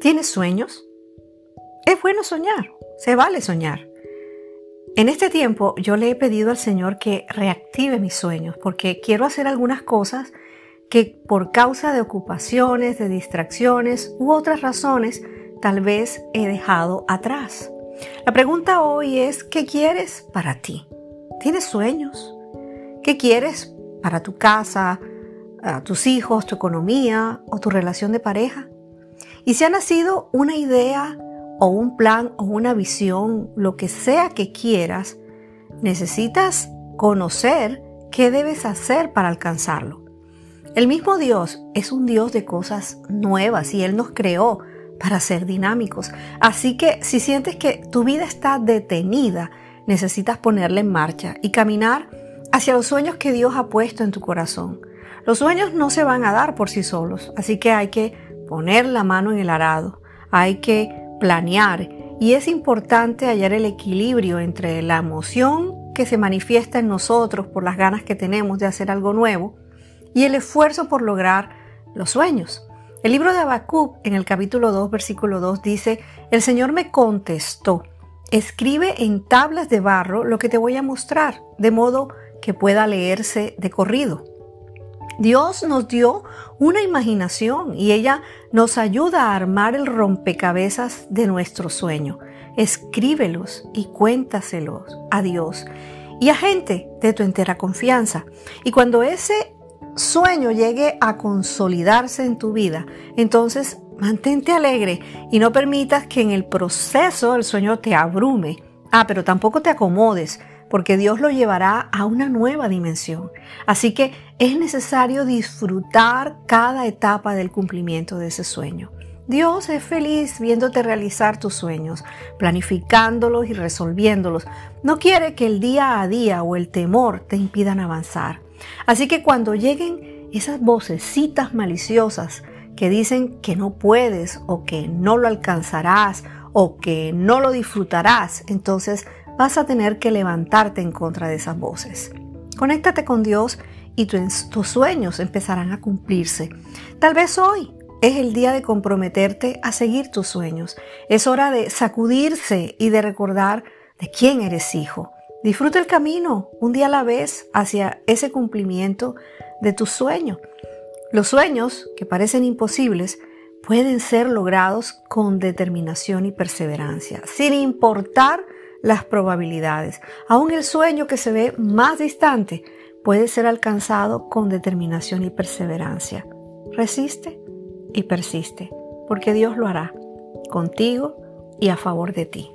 ¿Tienes sueños? Es bueno soñar, se vale soñar. En este tiempo yo le he pedido al Señor que reactive mis sueños porque quiero hacer algunas cosas que por causa de ocupaciones, de distracciones u otras razones tal vez he dejado atrás. La pregunta hoy es, ¿qué quieres para ti? ¿Tienes sueños? ¿Qué quieres para tu casa, tus hijos, tu economía o tu relación de pareja? Y si ha nacido una idea o un plan o una visión, lo que sea que quieras, necesitas conocer qué debes hacer para alcanzarlo. El mismo Dios es un Dios de cosas nuevas y Él nos creó para ser dinámicos. Así que si sientes que tu vida está detenida, necesitas ponerla en marcha y caminar hacia los sueños que Dios ha puesto en tu corazón. Los sueños no se van a dar por sí solos, así que hay que poner la mano en el arado, hay que planear y es importante hallar el equilibrio entre la emoción que se manifiesta en nosotros por las ganas que tenemos de hacer algo nuevo y el esfuerzo por lograr los sueños. El libro de Habacuc en el capítulo 2 versículo 2 dice, "El Señor me contestó: Escribe en tablas de barro lo que te voy a mostrar, de modo que pueda leerse de corrido." Dios nos dio una imaginación y ella nos ayuda a armar el rompecabezas de nuestro sueño. Escríbelos y cuéntaselos a Dios y a gente de tu entera confianza. Y cuando ese sueño llegue a consolidarse en tu vida, entonces mantente alegre y no permitas que en el proceso el sueño te abrume. Ah, pero tampoco te acomodes, porque Dios lo llevará a una nueva dimensión. Así que es necesario disfrutar cada etapa del cumplimiento de ese sueño. Dios es feliz viéndote realizar tus sueños, planificándolos y resolviéndolos. No quiere que el día a día o el temor te impidan avanzar. Así que cuando lleguen esas vocecitas maliciosas que dicen que no puedes o que no lo alcanzarás o que no lo disfrutarás, entonces vas a tener que levantarte en contra de esas voces. Conéctate con Dios y tus sueños empezarán a cumplirse. Tal vez hoy es el día de comprometerte a seguir tus sueños. Es hora de sacudirse y de recordar de quién eres hijo. Disfruta el camino un día a la vez hacia ese cumplimiento de tu sueño. Los sueños que parecen imposibles pueden ser logrados con determinación y perseverancia, sin importar las probabilidades. Aún el sueño que se ve más distante puede ser alcanzado con determinación y perseverancia. Resiste y persiste, porque Dios lo hará contigo y a favor de ti.